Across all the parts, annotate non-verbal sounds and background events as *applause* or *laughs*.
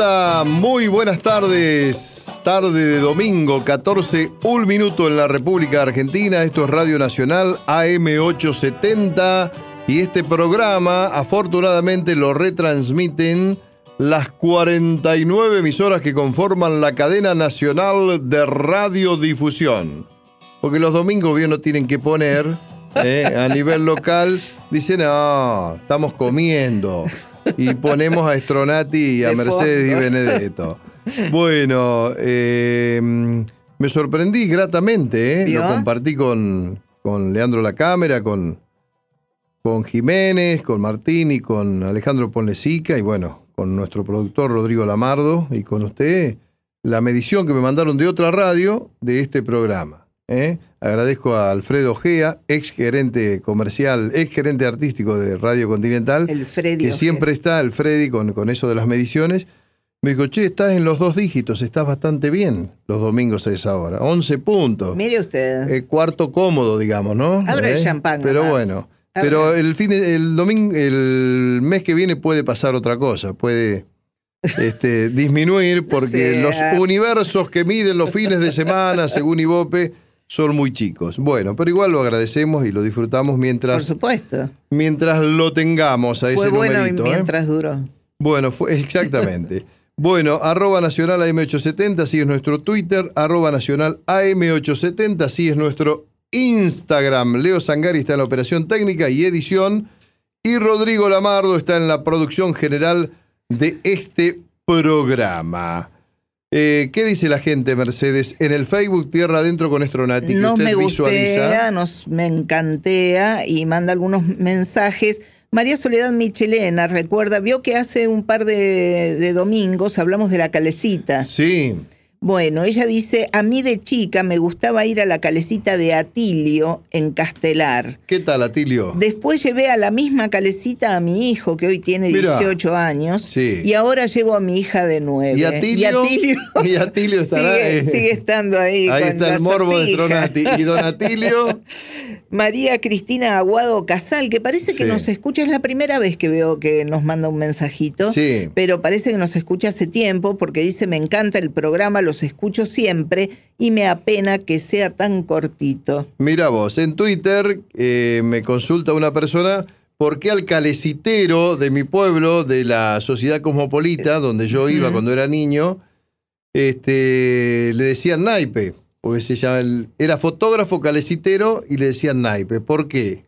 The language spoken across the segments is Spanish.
hola, muy buenas tardes. Tarde de domingo, 14, un minuto en la República Argentina. Esto es Radio Nacional AM870 y este programa afortunadamente lo retransmiten las 49 emisoras que conforman la cadena nacional de radiodifusión. Porque los domingos bien no tienen que poner eh, a nivel local, dicen, no, estamos comiendo y ponemos a Stronati y a Mercedes y Benedetto. Bueno, eh, me sorprendí gratamente, ¿eh? lo compartí con, con Leandro La Cámara, con, con Jiménez, con Martín y con Alejandro Ponlesica y bueno, con nuestro productor Rodrigo Lamardo y con usted la medición que me mandaron de otra radio de este programa. ¿Eh? Agradezco a Alfredo Gea, ex gerente comercial, ex gerente artístico de Radio Continental, que siempre está, el Freddy, con, con eso de las mediciones. Me dijo, che, estás en los dos dígitos, estás bastante bien los domingos a esa hora. 11 puntos. Mire usted. Eh, cuarto cómodo, digamos, ¿no? Abre el ¿Eh? champán. Pero bueno. Pero el fin el domingo, el mes que viene puede pasar otra cosa, puede este, disminuir porque *laughs* los universos que miden los fines de semana, según Ibope, son muy chicos. Bueno, pero igual lo agradecemos y lo disfrutamos mientras. Por supuesto. Mientras lo tengamos a ese bueno numerito. ¿eh? mientras duró. Bueno, fue, exactamente. *laughs* bueno, arroba nacional AM870, así es nuestro Twitter, arroba nacional AM870, así es nuestro Instagram. Leo Sangari está en la operación técnica y edición. Y Rodrigo Lamardo está en la producción general de este programa. Eh, ¿Qué dice la gente, Mercedes? En el Facebook Tierra Adentro con Estronati. Nos me gustea, nos me encantea y manda algunos mensajes. María Soledad Michelena recuerda, vio que hace un par de, de domingos hablamos de la calecita. Sí. Bueno, ella dice, a mí de chica me gustaba ir a la calecita de Atilio en Castelar. ¿Qué tal, Atilio? Después llevé a la misma calecita a mi hijo, que hoy tiene 18 años, sí. y ahora llevo a mi hija de 9. ¿Y Atilio? Y Atilio, *laughs* estará... Sigue, eh, sigue, estando ahí. Ahí con está la el morbo sortija. de Stronati. ¿Y don Atilio? *laughs* María Cristina Aguado Casal, que parece que Sí. nos escucha, es la primera vez que veo que nos manda un mensajito, Sí. pero parece que nos escucha hace tiempo porque dice, me encanta el programa, los escucho siempre y me apena que sea tan cortito. Mira vos, en Twitter eh, me consulta una persona por qué al calecitero de mi pueblo, de la sociedad cosmopolita, donde yo iba cuando era niño, este, le decían naipe. Porque se llama el- era fotógrafo calecitero y le decían naipe. ¿Por qué?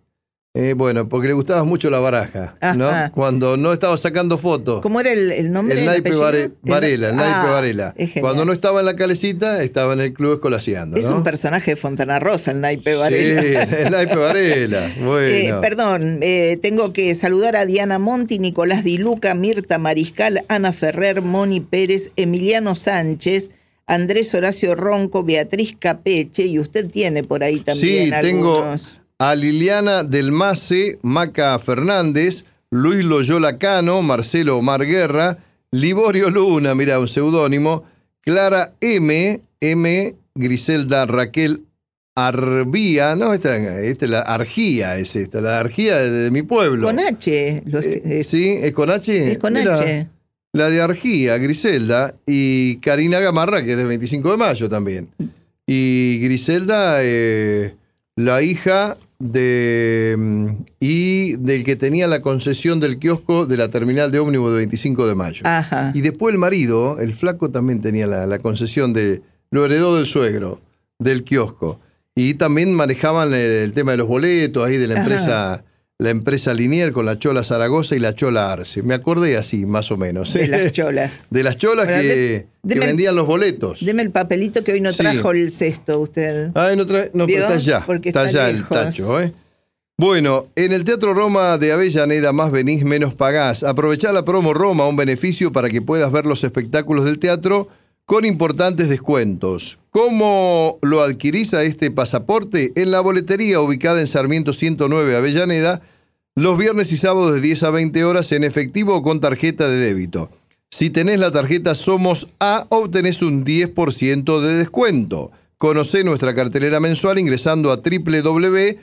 Eh, bueno, porque le gustaba mucho la baraja, ¿no? Ajá. Cuando no estaba sacando fotos. ¿Cómo era el, el nombre? El naipe Varela, el naipe Ah, Varela. Cuando no estaba en la calecita, estaba en el club escolaseando. Es ¿no? un personaje de Fontana Rosa, el naipe Varela. Sí, el naipe Varela. *laughs* Bueno. Eh, perdón, eh, tengo que saludar a Diana Monti, Nicolás Di Luca, Mirta Mariscal, Ana Ferrer, Moni Pérez, Emiliano Sánchez, Andrés Horacio Ronco, Beatriz Capeche, y usted tiene por ahí también Sí, tengo. A Liliana Del Mase, Maca Fernández, Luis Loyola Cano, Marcelo Omar Guerra, Liborio Luna, mira, un seudónimo, Clara M, M, Griselda Raquel Arbía, no, esta, esta es la Argía, es esta, la Argía de, de mi pueblo. Con H. Eh, es, ¿Sí? ¿Es con H? es con Mira, H. La de Argía, Griselda, y Karina Gamarra, que es del 25 de mayo también. Y Griselda, eh, la hija de. mm, y del que tenía la concesión del kiosco de la terminal de ómnibus del 25 de mayo. Ajá. Y después el marido, el flaco, también tenía la, la concesión de. Lo heredó del suegro, del kiosco. Y también manejaban el, el tema de los boletos ahí de la Ajá. La empresa Linier con la Chola Zaragoza y la Chola Arce. Me acordé así, más o menos. De las *laughs* cholas. De las cholas Bueno, que, de- que deme el- vendían los boletos. Deme el papelito que hoy no Sí. trajo el cesto usted. Ay, no, trae- no, pero está allá. Porque está está allá el tacho, ¿eh? Bueno, en el Teatro Roma de Avellaneda, más venís, menos pagás. Aprovechá la promo Roma, un beneficio para que puedas ver los espectáculos del teatro con importantes descuentos. ¿Cómo lo adquirís a este pasaporte? En la boletería ubicada en Sarmiento 109 Avellaneda, los viernes y sábados de 10 a 20 horas en efectivo o con tarjeta de débito. Si tenés la tarjeta Somos A, obtenés un 10% de descuento. Conocé nuestra cartelera mensual ingresando a www.mda.gov.ar.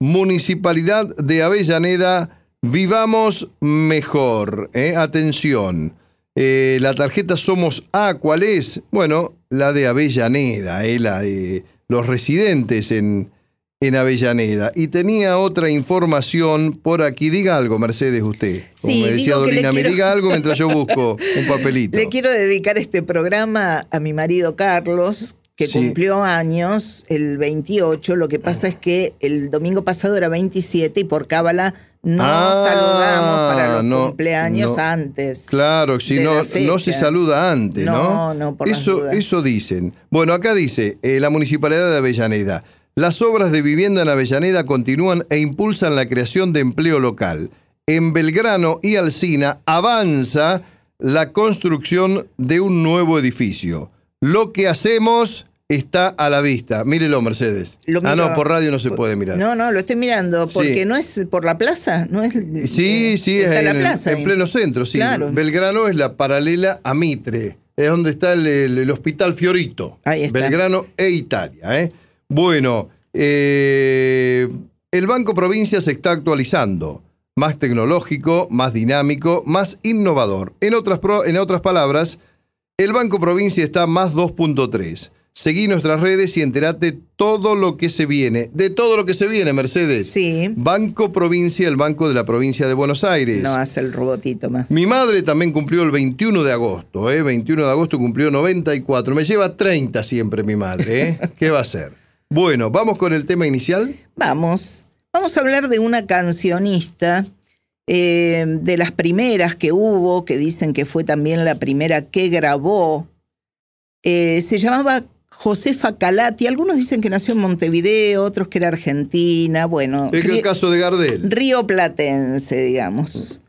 Municipalidad de Avellaneda, Vivamos mejor. ¿eh? Atención. Eh, la tarjeta Somos A, ¿cuál es? Bueno, la de Avellaneda, ¿eh? la de los residentes en, en Avellaneda. Y tenía otra información por aquí. Diga algo, Mercedes, usted. Como Sí, me decía le Dolina, me quiero- diga algo mientras yo busco un *laughs* papelito. Le quiero dedicar este programa a mi marido Carlos, que Sí. cumplió años el 28. Lo que pasa es que el domingo pasado era 27 y por cábala no Ah, saludamos para los no, cumpleaños no. antes. Claro, si no, no se saluda antes, ¿no? No, no, por las eso, dudas. eso dicen. Bueno, acá dice, eh, la Municipalidad de Avellaneda. Las obras de vivienda en Avellaneda continúan e impulsan la creación de empleo local. En Belgrano y Alsina avanza la construcción de un nuevo edificio. Lo que hacemos está a la vista. Mírelo, Mercedes. Lo ah, no, por radio no se puede mirar. No, no, lo estoy mirando, porque Sí. no es por la plaza, no es. Sí, sí, es está en, la el- plaza. en pleno centro, sí. Claro. Belgrano es la paralela a Mitre, es donde está el, el- el Hospital Fiorito. Ahí está. Belgrano e Italia. ¿eh? Bueno, eh, el Banco Provincia se está actualizando. Más tecnológico, más dinámico, más innovador. En otras, pro- en otras palabras, el Banco Provincia está más 2.3. Seguí nuestras redes y enterate todo lo que se viene. De todo lo que se viene, Mercedes. Sí, Banco Provincia, el Banco de la Provincia de Buenos Aires. no hace el robotito más. Mi madre también cumplió el 21 de agosto, ¿eh? 21 de agosto cumplió 94. Me lleva 30 siempre mi madre, ¿eh? *laughs* ¿Qué va a hacer? Bueno, vamos con el tema inicial. Vamos, vamos a hablar de una cancionista, eh, de las primeras que hubo, que dicen que fue también la primera que grabó. Eh, se llamaba Josefa Calati. Algunos dicen que nació en Montevideo, otros que era argentina. Bueno, Es el caso de Gardel. río platense, digamos.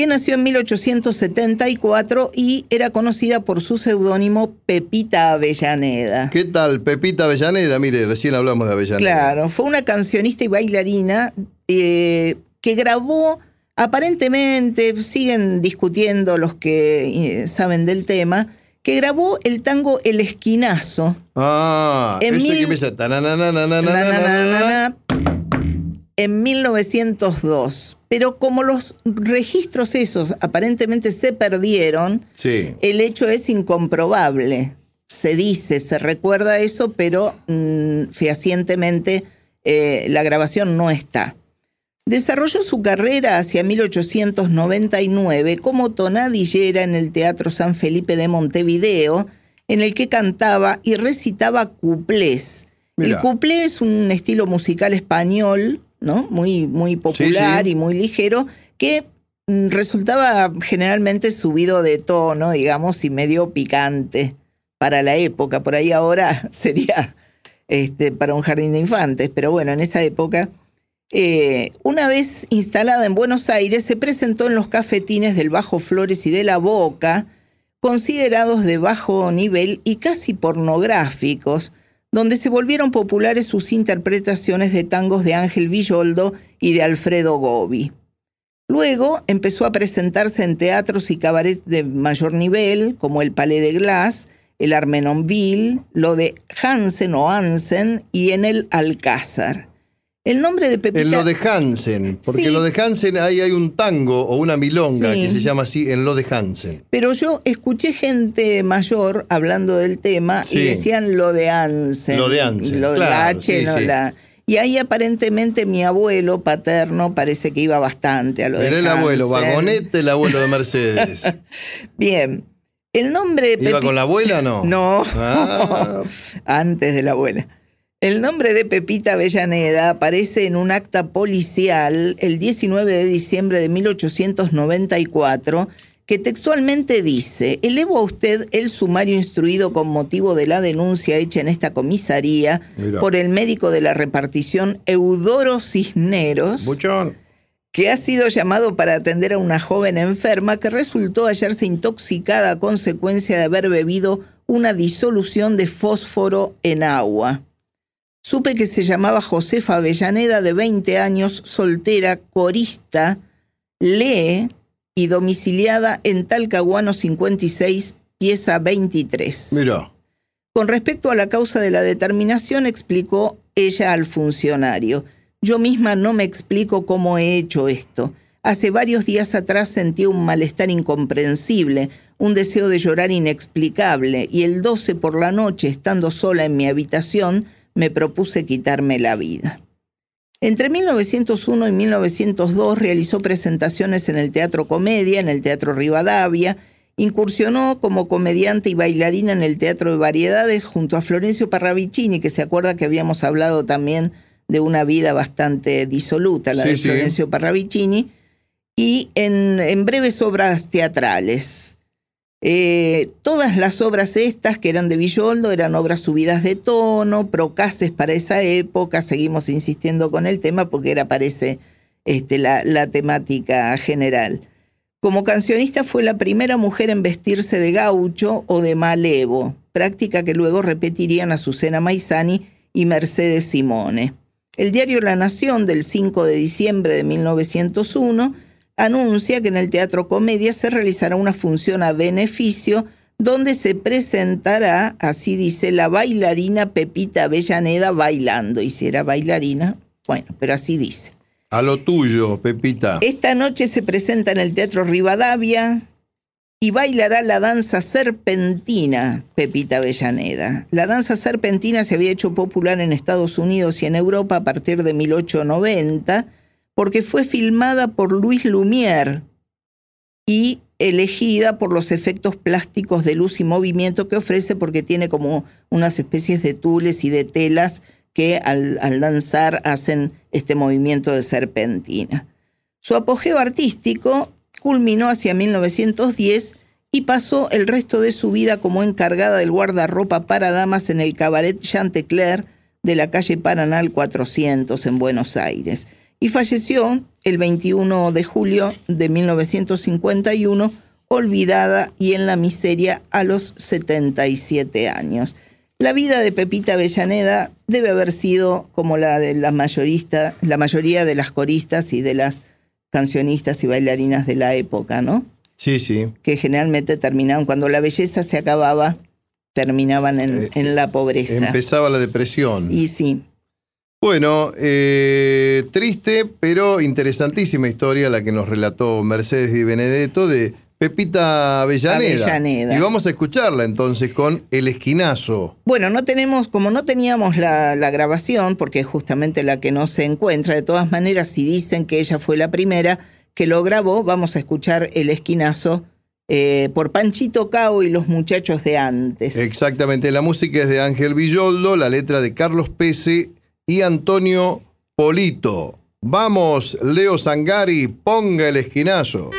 Que nació en 1874 y era conocida por su seudónimo Pepita Avellaneda. ¿Qué tal, Pepita Avellaneda? Mire, recién hablamos de Avellaneda. Claro, fue una cancionista y bailarina eh, que grabó, aparentemente, siguen discutiendo los que eh, saben del tema, que grabó el tango El Esquinazo. Ah, En ese mil- que empieza. En 1902. Pero como los registros esos aparentemente se perdieron, Sí. el hecho es incomprobable. Se dice, se recuerda eso, pero mm, fehacientemente eh, la grabación no está. Desarrolló su carrera hacia 1899 como tonadillera en el Teatro San Felipe de Montevideo, en el que cantaba y recitaba cuplés. El cuplé es un estilo musical español, ¿no? Muy, muy popular sí. y muy ligero, que mm, resultaba generalmente subido de tono, digamos, y medio picante para la época. Por ahí ahora *laughs* sería este, para un jardín de infantes, pero bueno, en esa época. eh, una vez instalada en Buenos Aires, se presentó en los cafetines del Bajo Flores y de la Boca, considerados de bajo nivel y casi pornográficos, donde se volvieron populares sus interpretaciones de tangos de Ángel Villoldo y de Alfredo Gobi. Luego empezó a presentarse en teatros y cabarets de mayor nivel, como el Palais de Glass, el Armenonville, lo de Hansen o Hansen y en el Alcázar. El nombre de Pepita... En lo de Hansen, porque Sí. en lo de Hansen ahí hay un tango o una milonga Sí. que se llama así, en lo de Hansen. Pero yo escuché gente mayor hablando del tema Sí. y decían lo de Hansen. Lo de Hansen, Lo de la H, no la... Y ahí aparentemente mi abuelo paterno parece que iba bastante a lo de Era el abuelo, vagonete, el abuelo de Mercedes. *laughs* Bien. El nombre ¿Iba con la abuela o no? *laughs* No. Ah, *laughs* antes de la abuela. El nombre de Pepita Avellaneda aparece en un acta policial el 19 de diciembre de 1894 que textualmente dice, elevo a usted el sumario instruido con motivo de la denuncia hecha en esta comisaría por el médico de la repartición Eudoro Cisneros, Buchón. que ha sido llamado para atender a una joven enferma que resultó hallarse intoxicada a consecuencia de haber bebido una disolución de fósforo en agua. Supe que se llamaba Josefa Avellaneda, de 20 años, soltera, corista, lee y domiciliada en Talcahuano 56, pieza 23. Mira. Con respecto a la causa de la determinación, explicó ella al funcionario. Yo misma no me explico cómo he hecho esto. Hace varios días atrás sentí un malestar incomprensible, un deseo de llorar inexplicable, y el 12 por la noche, estando sola en mi habitación, me propuse quitarme la vida. Entre 1901 y 1902 realizó presentaciones en el Teatro Comedia, en el Teatro Rivadavia, incursionó como comediante y bailarina en el Teatro de Variedades junto a Florencio Parravicini, que se acuerda que habíamos hablado también de una vida bastante disoluta, la de Florencio Parravicini, y en, breves obras teatrales. Eh, todas las obras estas que eran de Villoldo eran obras subidas de tono, procaces para esa época, seguimos insistiendo con el tema porque era, parece, este, la, la temática general. Como cancionista fue la primera mujer en vestirse de gaucho o de malevo, práctica que luego repetirían Azucena Maizani y Mercedes Simone. El diario La Nación del 5 de diciembre de 1901 anuncia que en el Teatro Comedia se realizará una función a beneficio donde se presentará, así dice, la bailarina Pepita Avellaneda bailando. Y si era bailarina, bueno, pero así dice. A lo tuyo, Pepita. Esta noche se presenta en el Teatro Rivadavia y bailará la danza serpentina, Pepita Avellaneda. La danza serpentina se había hecho popular en Estados Unidos y en Europa a partir de 1890 porque fue filmada por Luis Lumière y elegida por los efectos plásticos de luz y movimiento que ofrece porque tiene como unas especies de tules y de telas que al, danzar hacen este movimiento de serpentina. Su apogeo artístico culminó hacia 1910 y pasó el resto de su vida como encargada del guardarropa para damas en el cabaret Chantecler de la calle Paranal 400 en Buenos Aires y falleció el 21 de julio de 1951, olvidada y en la miseria a los 77 años. La vida de Pepita Avellaneda debe haber sido como la de la, mayorista, la mayoría de las coristas y de las cancionistas y bailarinas de la época, ¿no? Sí, sí. Que generalmente terminaban, cuando la belleza se acababa, terminaban en, eh, en la pobreza. Empezaba la depresión. Y sí. Bueno, eh, triste pero interesantísima historia la que nos relató Mercedes Di Benedetto de Pepita Avellaneda. Y vamos a escucharla entonces con El Esquinazo. Bueno, no tenemos, como no teníamos la, grabación, porque es justamente la que no se encuentra, de todas maneras, si dicen que ella fue la primera que lo grabó, vamos a escuchar El Esquinazo eh, por Panchito Cao y los muchachos de antes. Exactamente, la música es de Ángel Villoldo, la letra de Carlos Pese y Antonio Polito. Vamos, Leo Sangari, ponga el esquinazo.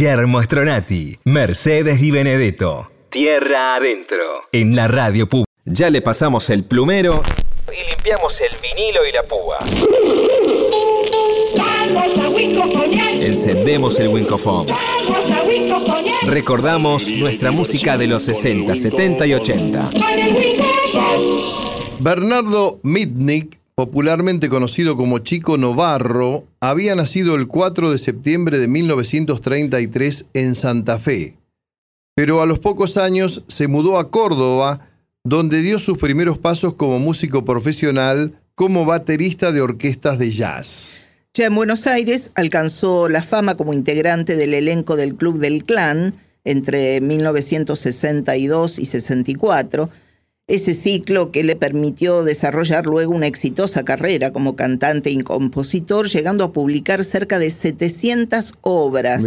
Guillermo Stronati, Mercedes y Benedetto. Tierra adentro. En la radio pública. Ya le pasamos el plumero y limpiamos el vinilo y la púa. Encendemos el Wincofon. Recordamos nuestra música de los 60, 70 y 80. Bernardo Mitnick popularmente conocido como Chico Novarro, había nacido el 4 de septiembre de 1933 en Santa Fe, pero a los pocos años se mudó a Córdoba, donde dio sus primeros pasos como músico profesional, como baterista de orquestas de jazz. Ya en Buenos Aires alcanzó la fama como integrante del elenco del Club del Clan entre 1962 y 64, ese ciclo que le permitió desarrollar luego una exitosa carrera como cantante y compositor, llegando a publicar cerca de 700 obras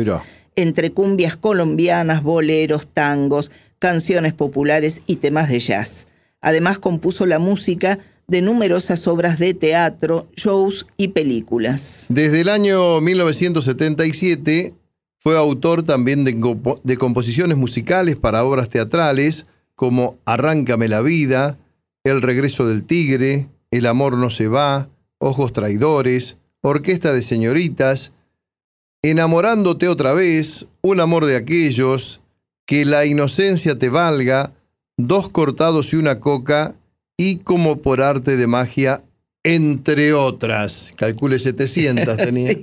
entre cumbias colombianas, boleros, tangos, canciones populares y temas de jazz. Además compuso la música de numerosas obras de teatro, shows y películas. Desde el año 1977 fue autor también de, composiciones musicales para obras teatrales como Arráncame la vida, El regreso del tigre, El amor no se va, Ojos traidores, Orquesta de señoritas, Enamorándote otra vez, Un amor de aquellos, Que la inocencia te valga, Dos cortados y una coca y como por arte de magia, entre otras. Calcule 700 *laughs* tenía.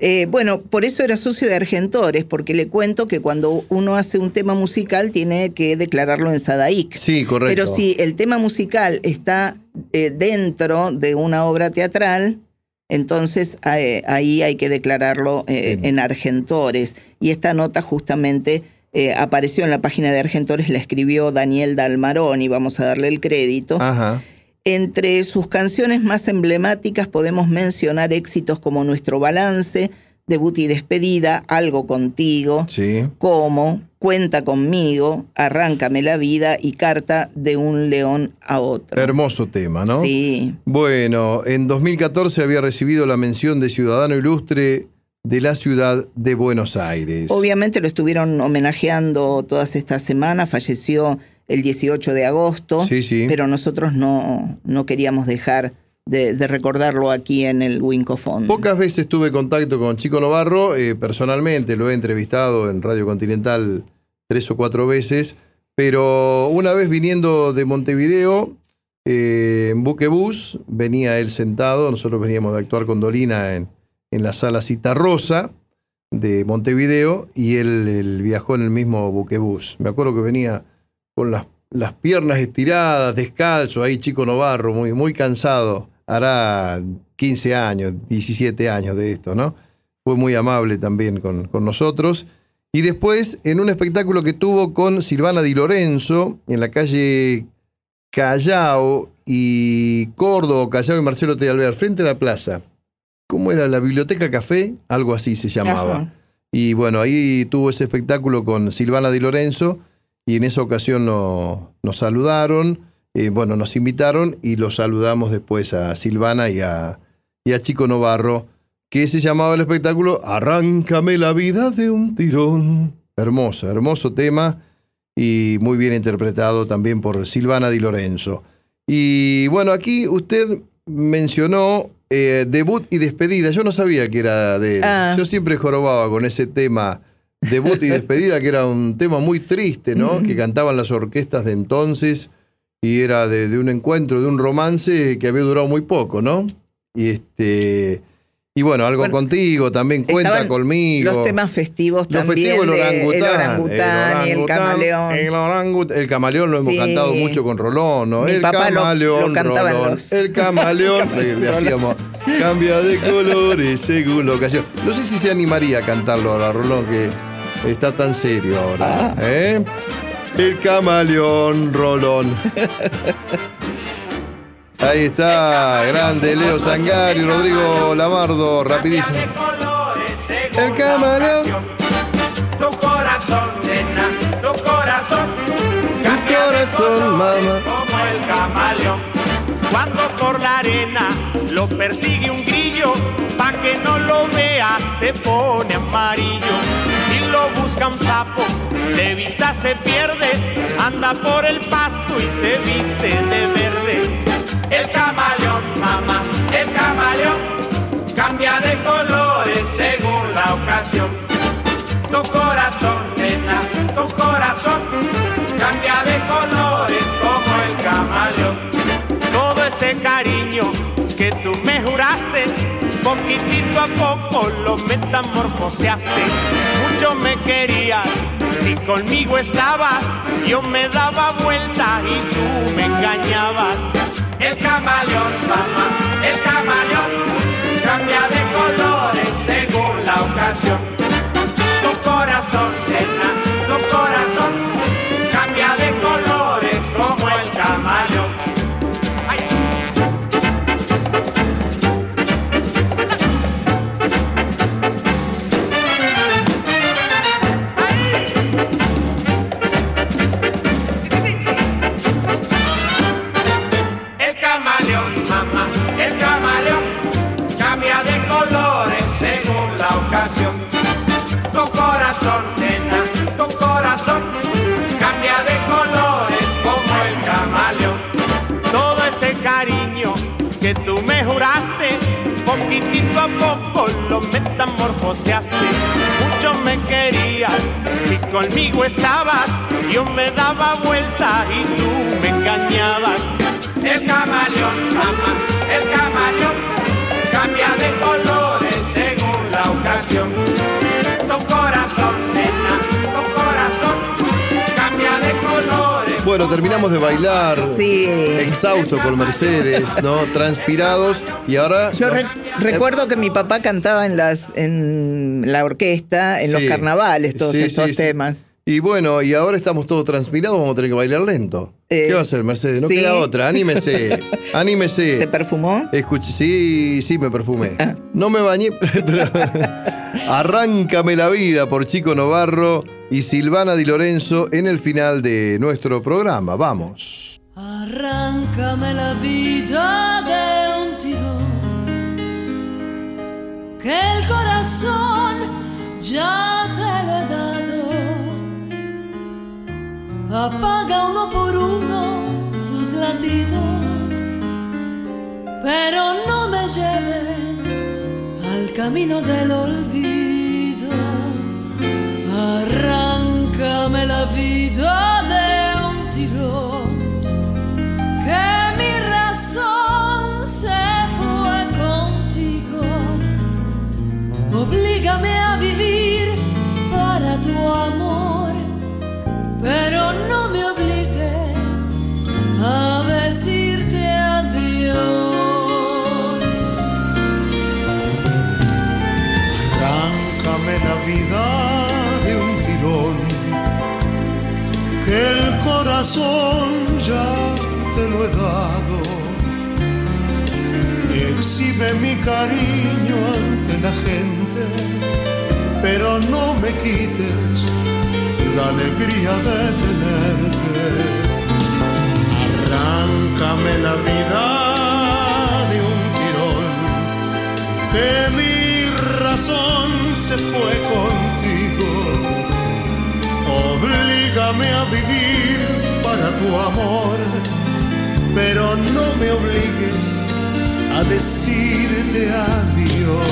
Eh, bueno, por eso era socio de Argentores, porque le cuento que cuando uno hace un tema musical tiene que declararlo en Sadaic. Sí, correcto. Pero si el tema musical está eh, dentro de una obra teatral, entonces eh, ahí hay que declararlo en Argentores. Y esta nota justamente eh, apareció en la página de Argentores, la escribió Daniel Dalmarón y vamos a darle el crédito. Entre sus canciones más emblemáticas podemos mencionar éxitos como Nuestro Balance, Debut y Despedida, Algo Contigo, Como, Cuenta conmigo, Arráncame la vida y Carta de un león a otro. Hermoso tema, ¿no? Sí. Bueno, en 2014 había recibido la mención de Ciudadano Ilustre de la ciudad de Buenos Aires. Obviamente lo estuvieron homenajeando todas estas semanas, falleció el 18 de agosto, sí, sí. pero nosotros no, no queríamos dejar de, recordarlo aquí en el Wincofon. Pocas veces tuve contacto con Chico Novarro, eh, personalmente lo he entrevistado en Radio Continental tres o cuatro veces, pero una vez viniendo de Montevideo, eh, en Buquebus, venía él sentado, nosotros veníamos de actuar con Dolina en en la sala Rosa de Montevideo y él, viajó en el mismo buquebús. Me acuerdo que venía con las, las, piernas estiradas, descalzo, ahí chico Novarro, muy, muy cansado. Hará 15 años, 17 años de esto, ¿no? Fue muy amable también con, con nosotros. Y después, en un espectáculo que tuvo con Silvana Di Lorenzo, en la calle Callao y Córdoba, Callao y Marcelo T. frente a la plaza. ¿cómo era? La Biblioteca Café, algo así se llamaba. Y bueno, ahí tuvo ese espectáculo con Silvana Di Lorenzo y en esa ocasión nos saludaron, eh, bueno, nos invitaron y los saludamos después a Silvana y a, y a Chico Novarro, que se llamaba el espectáculo Arráncame la vida de un tirón. Hermoso, hermoso tema y muy bien interpretado también por Silvana Di Lorenzo. Y bueno, aquí usted mencionó eh, debut y despedida. Yo no sabía que era de él. Ah. Yo siempre jorobaba con ese tema, debut y despedida, que era un tema muy triste, ¿no? *laughs* Que cantaban las orquestas de entonces y era de, de, un encuentro, de un romance que había durado muy poco, ¿no? Y este y bueno, algo contigo también, cuenta conmigo. Los temas festivos los también. Festivos, el, orangután, el orangután, y el camaleón. El, el camaleón lo hemos cantado mucho con Rolón, ¿no? el camaleón, lo, Rolón. El camaleón, le, hacíamos cambia de colores según la ocasión. No sé si se animaría a cantarlo ahora, Rolón, que está tan serio ahora. Ah. ¿eh? El camaleón, Rolón. Ahí está, grande Leo Sangari, Rodrigo Lamardo, rapidísimo. El camaleón. Tu corazón, nena, tu corazón. Tu corazón, mamá. Como el camaleón. Cuando por la arena lo persigue un grillo, pa' que no lo vea se pone amarillo. Busca un sapo, de vista se pierde, anda por el pasto y se viste de verde el camaleón, mamá, el camaleón cambia de colores según la ocasión. Tu corazón, nena, tu corazón cambia de colores como el camaleón. Todo ese cariño que tú me juraste, poquitito a poco lo metamorfoseaste. Mucho me querías Si conmigo estabas, yo me daba vuelta y tú me engañabas. El camaleón, mamá, el camaleón, cambia de colores según la ocasión. Tu corazón, nena, tu corazón, conmigo estabas, yo me daba vuelta y tú me engañabas. El camaleón, mamá, el camaleón cambia de colores según la ocasión. Tu corazón, nena, tu corazón cambia de colores. Bueno, terminamos de bailar. Sí. Exhausto con Mercedes, ¿no? Transpirados. Y ahora. Yo re- recuerdo que mi papá cantaba en las en la orquesta, en los carnavales, todos Sí, estos sí, sí. temas. Y bueno, y ahora estamos todos transpirados, vamos a tener que bailar lento. Eh, ¿Qué va a hacer, Mercedes? No sí. queda otra, anímese. *laughs* anímese. ¿Se perfumó? Escuche, sí, sí, me perfumé. Ah. No me bañé, *laughs* pero Arráncame la vida por Chico Novarro y Silvana Di Lorenzo en el final de nuestro programa. Vamos. Arráncame la vida de un tirón, que el corazón ya te lo he dado. Apaga uno por uno sus latidos, pero no me lleves al camino del olvido. Arráncame la vida corazón ya te lo he dado. Exhibe mi cariño ante la gente, pero no me quites la alegría de tenerte. Arráncame la vida de un tirón que mi razón se fue contigo. Oblígame a vivir para tu amor, pero no me obligues a decirte adiós.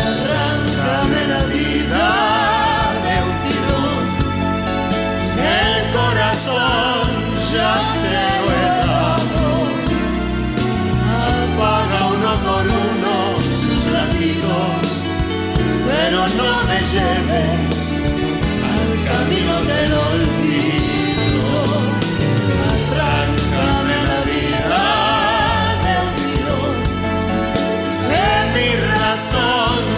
Arráncame la vida de un tirón, el corazón ya te lo he dado. Apaga uno por uno sus latidos, pero no me lleves al camino del olvido.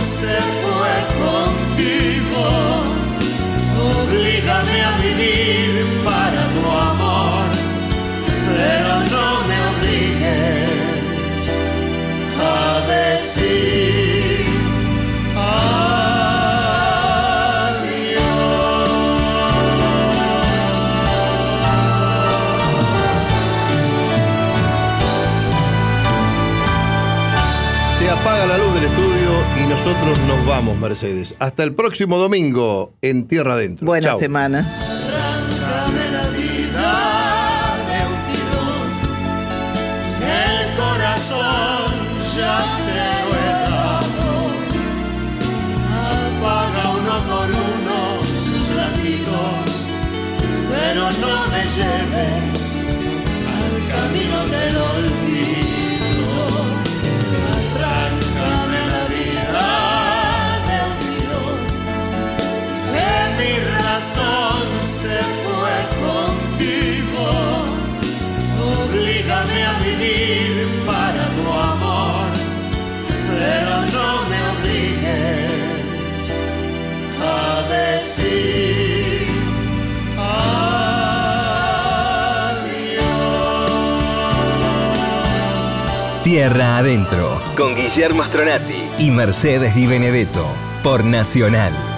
Se fue. Nosotros nos vamos, Mercedes. Hasta el próximo domingo en Tierra Adentro. Buena Chau. semana. Arráncame la vida de un tirón, que el corazón ya te lo he dado. Apaga uno por uno sus latidos, pero no me lleves al camino del olvido. Vivir para tu amor, pero no me obligues a decir adiós. Tierra Adentro, con Guillermo Stronati y Mercedes Di Benedetto, por Nacional